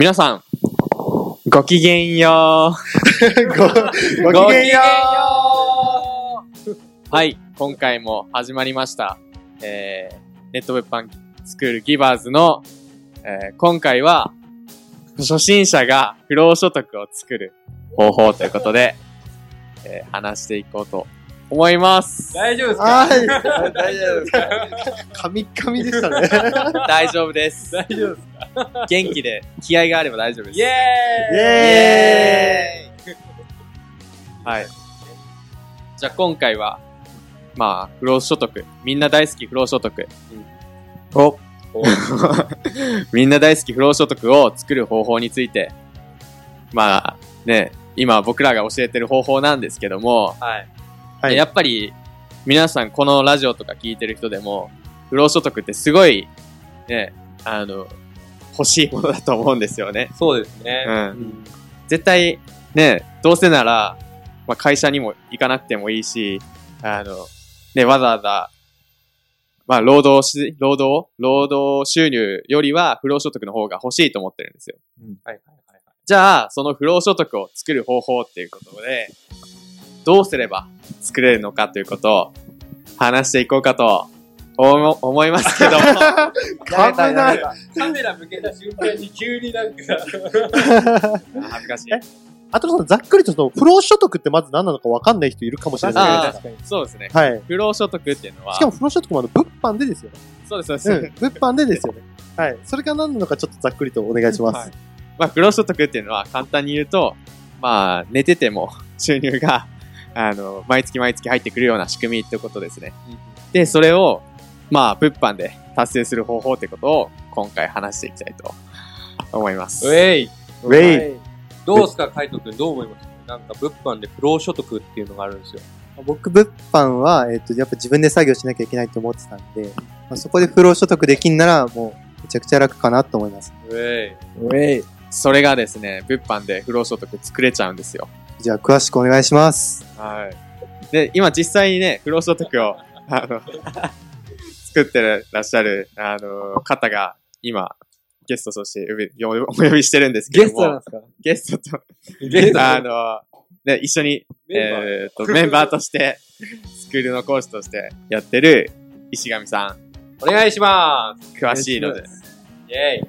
皆さん、ごきげんよう。ご、ごきげんよはい、今回も始まりました。えー、ネット物販スクールギバーズの、えー、今回は、初心者が不労所得を作る方法ということで、えー、話していこうと思います。大丈夫ですか？はい。大丈夫ですかカミッカミでしたね。大丈夫です。大丈夫ですか？元気で気合があれば大丈夫です。イェーイイエーイはい。じゃあ今回は、まあ、不労所得。みんな大好き不労所得。お、みんな大好き不労所得を作る方法について、まあね、今僕らが教えてる方法なんですけども、はい。はいやっぱり皆さんこのラジオとか聞いてる人でも、不労所得ってすごい、ね、あの、欲しいものだと思うんですよね。そうですね。うんん。絶対、ね、どうせなら、まあ、会社にも行かなくてもいいし、あの、ね、わざわざ、まあ、労働し、労働？労働収入よりは不労所得の方が欲しいと思ってるんですよ。はいはいはいはい。じゃあ、その不労所得を作る方法っていうことで、どうすれば作れるのかということを話していこうかと思思いますけども、かぶない。カメラ向けた瞬間に急になんか、恥ずかしい。あとさん、ざっくりとその、不労所得ってまず何なのか分かんない人いるかもしれないあ確かに。そうですね。はい。不労所得っていうのは、しかも不労所得もあの、物販でですよね。そうです、そうです。うん。物販でですよね。はい。それが何なのかちょっとざっくりとお願いします。まあ、不労所得っていうのは簡単に言うと、まあ、寝てても収入が、あの、毎月毎月入ってくるような仕組みってことですね。で、それを、まあ、物販で達成する方法ってことを今回話していきたいと思います。ウェイウェイ。どうすか、カイト君どう思いますなんか物販で不労所得っていうのがあるんですよ。僕、物販は、えっ、と、やっぱ自分で作業しなきゃいけないと思ってたんで、まあ、そこで不労所得できんなら、もう、めちゃくちゃ楽かなと思います。ウェイウェイ。それがですね、物販で不労所得作れちゃうんですよ。じゃあ、詳しくお願いします。はい。で、今実際にね、不労所得を、あの、作ってらっしゃる、あの、方が、今、ゲストとして呼びお呼びしてるんですけども。ですか？ゲストと、ゲスト？あの、ね、一緒に、メンバー？えーっと、メンバーとして、スクールの講師としてやってる石上さん、お願いします詳しいので、イェイ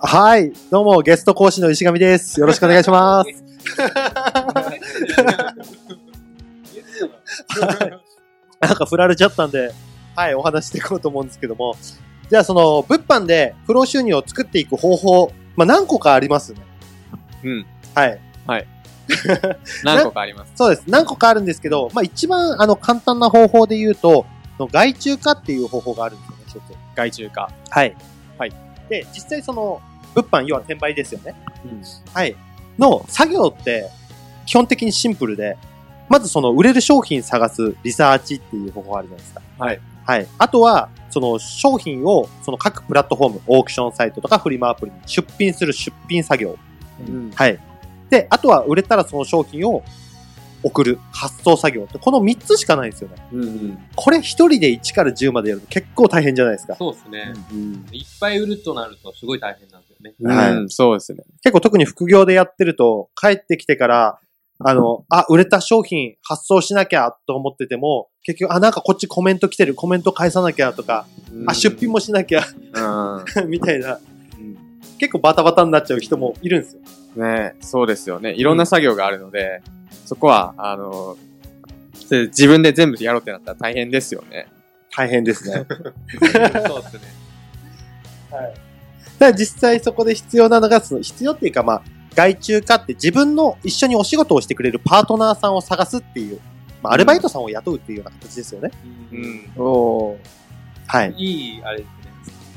はい。どうも、ゲスト講師の石上です。よろしくお願いします。なんか振られちゃったんで、はい、お話していこうと思うんですけども。じゃあ、その、物販で不労収入を作っていく方法、まあ、何個かありますよね。うん。はい。何個かあります。そうです。何個かあるんですけど、まあ、一番、あの、簡単な方法で言うと、の外注化っていう方法があるんですよね、一つ。外注化。はい。はい。で、実際その、物販、要は転売ですよね。はい。の作業って、基本的にシンプルで、まずその売れる商品探すリサーチっていう方法があるじゃないですか。はい。はい。あとは、その商品を、その各プラットフォーム、オークションサイトとかフリマアプリに出品する出品作業。うん。はい。で、あとは売れたらその商品を送る発送作業って、この3つしかないんですよね。うん。これ一人で1から10までやると結構大変じゃないですか。そうですね。うん。いっぱい売るとなるとすごい大変なんですよね。はいうんそうですね。結構特に副業でやってると、帰ってきてから、あの、あ、売れた商品発送しなきゃと思ってても、結局、あ、なんかこっちコメント来てる、コメント返さなきゃとか、あ、出品もしなきゃ、うん。みたいな、結構バタバタになっちゃう人もいるんですよ。ねそうですよね。いろんな作業があるので、そこは、あの、自分で全部やろうってなったら大変ですよね。大変ですね。そうですね。だから実際そこで必要なのが、その必要っていうかまあ、外注化って自分の一緒にお仕事をしてくれるパートナーさんを探すっていう、まあ、アルバイトさんを雇うっていうような形ですよね。うん。おはい。いい、あれですね。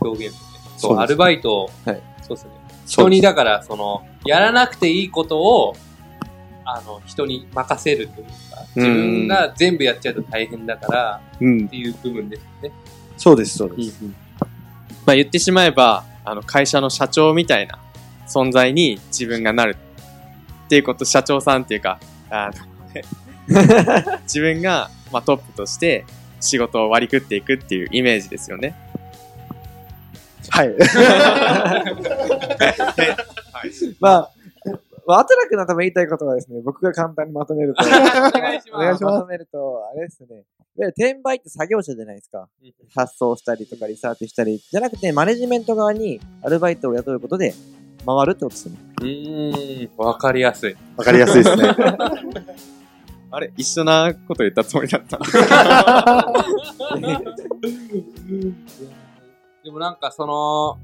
表現ですね。そですそうう、アルバイト、はいそうですね。人に、だから、その、やらなくていいことを、あの、人に任せるというか、自分が全部やっちゃうと大変だから、うんっ。ていう部分ですよね。そうです、そうです。まあ言ってしまえば、あの、会社の社長みたいな存在に自分がなる。っていうこと、社長さんっていうか、あの、自分が、まあ、トップとして仕事を割り食っていくっていうイメージですよね。はい。はまあ、まあ、アトラクの多分言いたいことはですね、僕が簡単にまとめると、お願いしお願いしまます。まとめると、あれですね。いわゆる転売って作業者じゃないですか。発送したりとかリサーチしたり。じゃなくて、マネジメント側にアルバイトを雇うことで回るってことですよね。うーん、わかりやすい。わかりやすいですね。あれ一緒なこと言ったつもりだった。でもなんかその、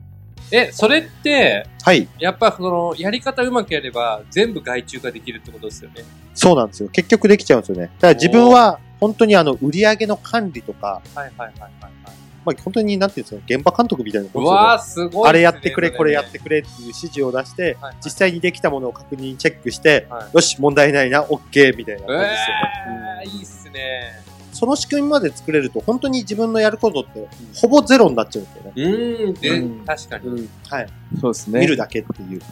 え、それって、はい。やっぱその、やり方うまくやれば、全部外注ができるってことですよね。そうなんですよ。結局できちゃうんですよね。だから自分は、本当にあの、売り上げの管理とか、はいはいはいはいはい。まあ本当になんていうんですか、現場監督みたいなもんでねうわー、すごいっすね、あれやってくれ、そこれやっねてくれっていう指示を出して、はいはい実際にできたものを確認チェックして、はいよし、問題ないな、OK みたいな感じですよね。えー、いいっすね。その仕組みまで作れると、本当に自分のやることって、ほぼゼロになっちゃうんですよね。うーん、で、うん確かに。はい。そうですね。見るだけっていう。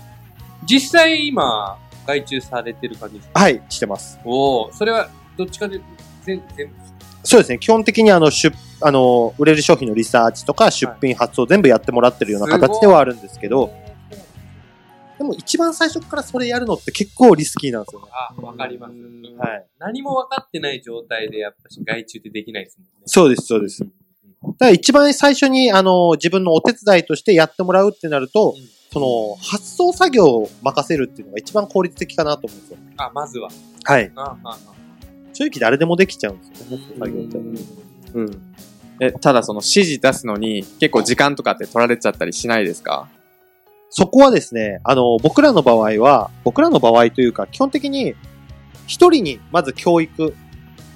実際今、外注されてる感じですか？はい、してます。おおそれは、どっちかで、全、全部？そうですね。基本的にあの、出、あの、売れる商品のリサーチとか出品発送全部やってもらってるような形ではあるんですけど、でも一番最初からそれやるのって結構リスキーなんですよね。あ、わかります。はい。何も分かってない状態で、やっぱし外注ってできないですもんね。そうです、そうです。だから一番最初に、あの、自分のお手伝いとしてやってもらうってなると、うんその、発送作業を任せるっていうのが一番効率的かなと思うんですよ。あ、まずは。はい。あ、あ、あ。正直誰でもできちゃうんですよね、うん作業って。うん。え、ただその指示出すのに結構時間とかって取られちゃったりしないですか？そこはですね、あの、僕らの場合は、僕らの場合というか、基本的に、一人にまず教育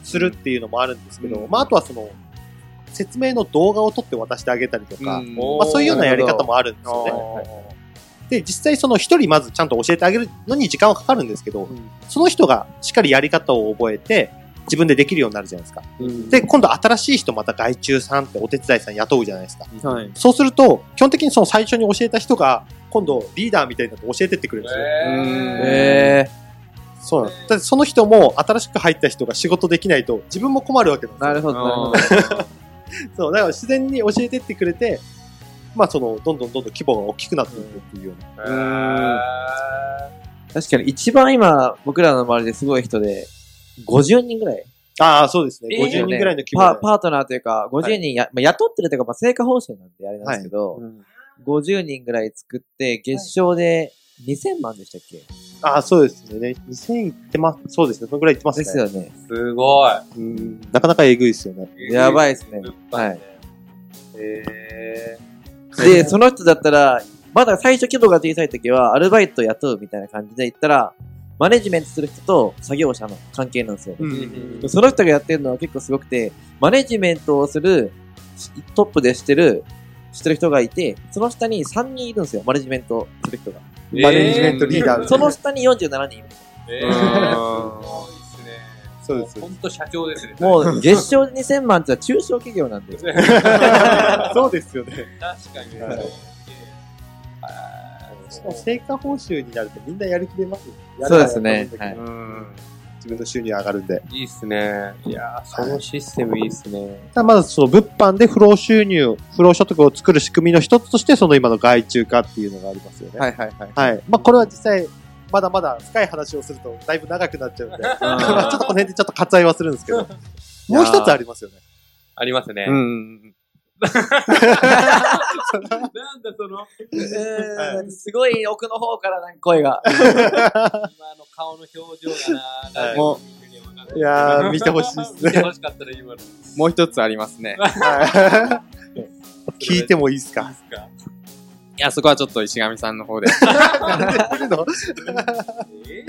するっていうのもあるんですけど、うんまあ、あとはその、説明の動画を撮って渡してあげたりとか、うんまあ、そういうようなやり方もあるんですよね。で、実際その一人まずちゃんと教えてあげるのに時間はかかるんですけど、その人がしっかりやり方を覚えて、自分でできるようになるじゃないですか。で、今度新しい人また外注さんってお手伝いさん雇うじゃないですか。はい。そうすると、基本的にその最初に教えた人が、今度リーダーみたいになって教えてってくれるんですよ。ええそうなんです。だってその人も新しく入った人が仕事できないと自分も困るわけなんですー、よ。なるほど、なるほど。そう、だから自然に教えてってくれて、まあその、どんどんどんどん規模が大きくなっていくっていうような。ー。確かに一番今、僕らの周りですごい人で、50人ぐらい。ああ、そうですね。えー50人ぐらいの規模で。パパートナーというか、50人や、まあ、雇ってるというか、まあ、成果報酬なんであれなんですけど、うん50人ぐらい作って、月賞で2000万でしたっけ、ああ、そうですね。2000いってます。そうですね。そのぐらいいってますね。ですよね。すごい。うん。なかなかえぐいですよね。やばいですね。ははいい。えで、その人だったら、まだ最初規模が小さい時は、アルバイト雇うみたいな感じで言ったら、マネジメントする人と作業者の関係なんですよ。ー。その人がやってるのは結構すごくて、マネジメントをする、トップでしてる、してる人がいて、その下に3人いるんですよ、マネジメントする人が。マネジメントリーダー。その下に47人いる。んですね。そうです本当社長ですね。もう、月賞2000万ってのは中小企業なんで。そうですよね。確かに。はいしかも成果報酬になるとみんなやる気出ますそうるですねはい自分の収入上がるんで。いいっすね。いやーそのシステムいいっすね。ただまずその物販で不労収入、不労所得を作る仕組みの一つとして、その今の外注化っていうのがありますよね。はいはいはい。はい。まあこれは実際、まだまだ深い話をするとだいぶ長くなっちゃうんで、ま あちょっとこの辺でちょっと割愛はするんですけど、もう一つありますよね。ありますね。うん。う んなんだその、えー、すごい奥の方からなんか声が。今の顔の表情がな、はい。もう、い。やー、見てほしいです見てね。ほしかったら今の。もう一つありますね。はい。聞いてもいいですか？いや、そこはちょっと石上さんの方で。え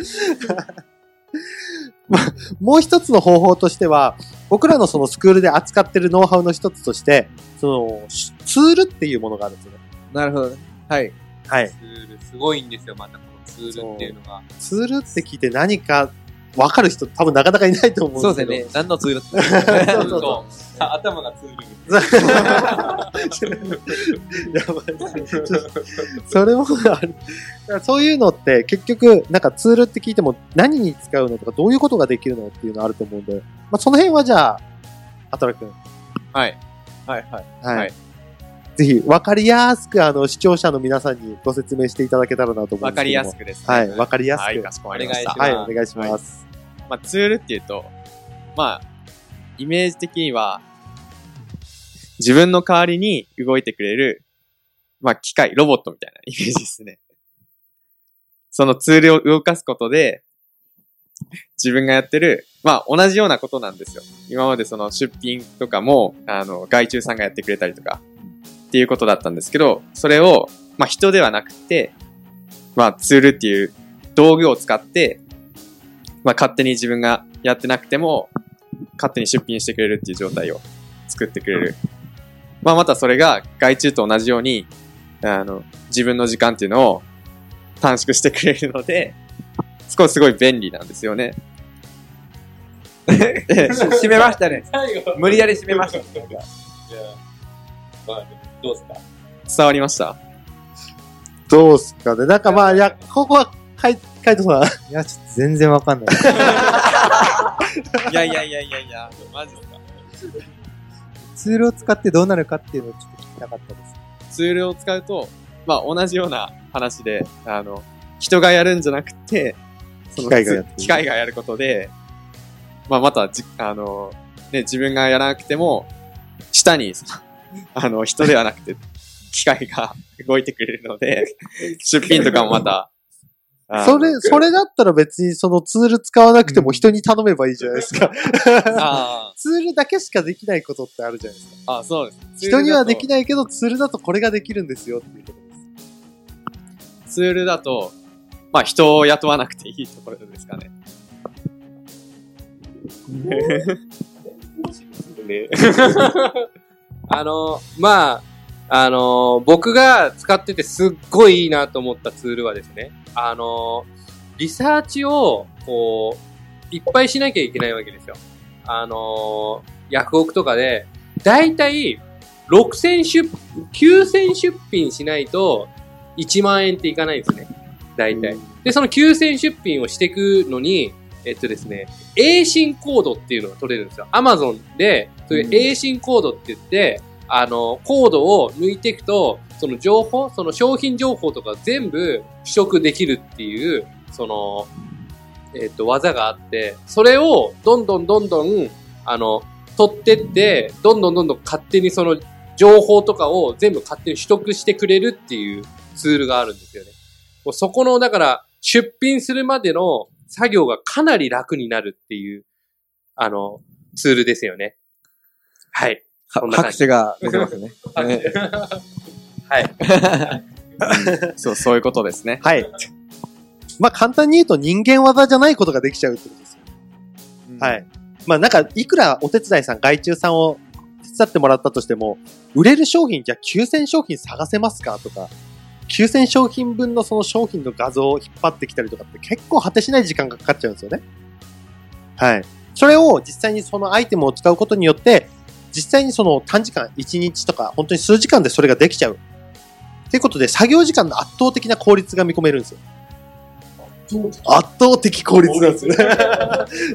もう一つの方法としては、僕らのそのスクールで扱ってるノウハウの一つとして、その、ツールっていうものがあるんですよね。なるほどね。はい。はい。ツール、すごいんですよ、またこのツールっていうのが。ツールって聞いて何か分かる人多分なかなかいないと思そううんですけど。ですね。何のツールって。そうそうそうあ頭がツール。やばいそれもある。だからそういうのって結局、なんかツールって聞いても何に使うのとかどういうことができるのっていうのあると思うんで、まあその辺はじゃあ、働くん。はい。はいはい。はい。はいぜひ、わかりやすく、あの、視聴者の皆さんにご説明していただけたらなと思うんです。わかりやすくですね。はい、わかりやすく。はい、かしこまりました。お願いしはい、お願い。します。まあ、ツールってい。うと、まあ、イメージ的には、自分の代わりに動い。てくれる、まあ、機械、ロボットみたい。なイメージですね。そのツールを動かすことで、自分がやってる、まあ、同じようなことなんですよ。今までその出品とかも、あの、外注さんがやってくれたりとか、っていうことだったんですけど、それを、まあ、人ではなくて、まあ、ツールっていう道具を使って、まあ、勝手に自分がやってなくても、勝手に出品してくれるっていう状態を作ってくれる。まあ、またそれが外注と同じように、あの、自分の時間っていうのを短縮してくれるので、少しすごい便利なんですよね。締めましたね。無理やり締めました。どうですか？伝わりました？どうすかね。なんかまあ、いや、ここは、カイカイトさん。いや、ちょっと全然わかんない。いやいやいやいやいや、マジですか？ツールを使ってどうなるかっていうのをちょっと聞きたかったです。ツールを使うと、まあ同じような話で、あの、人がやるんじゃなくて、その機械がやる機械がやることで、まあまたじ、あの、ね、自分がやらなくても、下に、あの、人ではなくて、機械が動いてくれるので、出品とかもまた、それ、それだったら別にそのツール使わなくても人に頼めばいいじゃないですか。あ ツールだけしかできないことってあるじゃないですか。あ、あそうです。人にはできない。けど、ツールだとこれができるんですよっていうことです。ツールだと、まあ人を雇わなくていいところですかね。あの、まあ、あの、僕が使っててすっごいいいなと思ったツールはですね、あの、リサーチを、こう、いっぱいしなきゃいけないわけですよ。あの、ヤフオクとかで、だいたい6000出、9000出品しないと1万円っていかないんですね。だいたい。で、その9000出品をしていくのに、えっとですね、A 進コードっていうのが取れるんですよ。Amazon で、そういう A 進コードって言って、あの、コードを抜いていくと、その情報、その商品情報とか全部取得できるっていう、その、えっと、技があって、それをどんどんどんどん、あの、取ってって、どんどんどんどん勝手にその情報とかを全部勝手に取得してくれるっていうツールがあるんですよね。そこの、だから、出品するまでの作業がかなり楽になるっていう、あの、ツールですよね。はい。そんな感じ拍手が出てますね。はい。そう、そういうことですね。はい。まあ簡単に言うと人間技じゃないことができちゃうってことですよ。はい。まあなんか、いくらお手伝いさん、外注さんを手伝ってもらったとしても、売れる商品じゃあ9000商品探せますかとか、9000商品分のその商品の画像を引っ張ってきたりとかって結構果てしない時間がかかっちゃうんですよね。はい。それを実際にそのアイテムを使うことによって、実際にその短時間、1日とか、本当に数時間でそれができちゃう。っていうことで、作業時間の圧倒的な効率が見込めるんですよ。圧倒的効率なんですよね。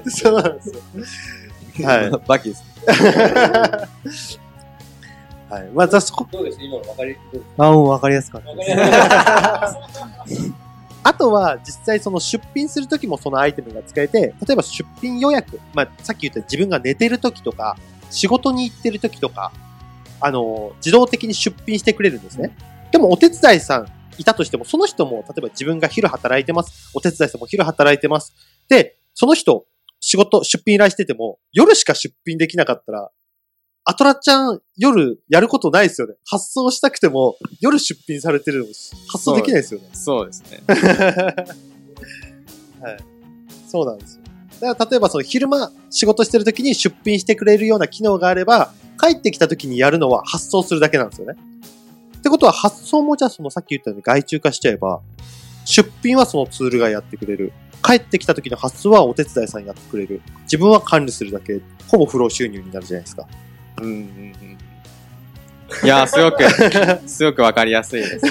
そうなんですよ。はい。バキです。はい。まあ、そこ、どうでした今の分かり、あ、もうわかりやすかったです。あとは、実際その出品するときもそのアイテムが使えて、例えば出品予約、まあ、さっき言った自分が寝てるときとか、仕事に行ってるときとか、あの、自動的に出品してくれるんですね。でもお手伝いさんいたとしても、その人も、例えば自分が昼働いてます。お手伝いさんも昼働いてます。で、その人、仕事、出品依頼してても、夜しか出品できなかったら、アトラちゃん、夜やることないですよね。発送したくても、夜出品されてるの発送できないですよね。そうですね。はい。そうなんですよ。だから例えばその昼間仕事してる時に出品してくれるような機能があれば、帰ってきた時にやるのは発送するだけなんですよね。ってことは発送もじゃあそのさっき言ったように外注化しちゃえば、出品はそのツールがやってくれる。帰ってきた時の発送はお手伝いさんやってくれる。自分は管理するだけ。ほぼ不労収入になるじゃないですか。うんうんうん。いやー、すごく、すごくわかりやすいです。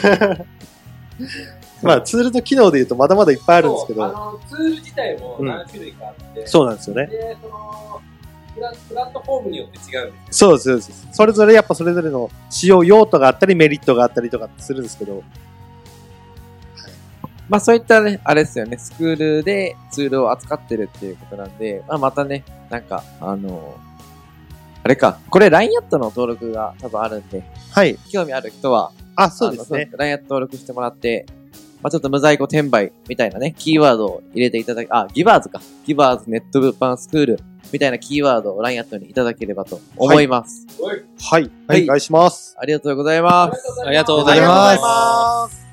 まあツールの機能で言うとまだまだいっぱいあるんですけど。そうあの、ツール自体も何種類かあって、そうなんですよね。で、その、プラプラットフォームによって違うんですそうです、そうです。それぞれやっぱそれぞれの使用用途があったりメリットがあったりとかするんですけど、まあそういったね、あれですよね、スクールでツールを扱ってるっていうことなんで、まあまたね、なんか、あのあれか、これ LINE アットの登録が多分あるんで、はい。興味ある人は、あ、そうですね。あの。LINE アット登録してもらって、まあちょっと無在庫転売みたいなね、キーワードを入れていただき、あ、ギバーズか。ギバーズネット物販スクールみたいなキーワードを LINE アットにいただければと思います。はい。はいお願いします。ありがとうございます。ありがとうございます。ます。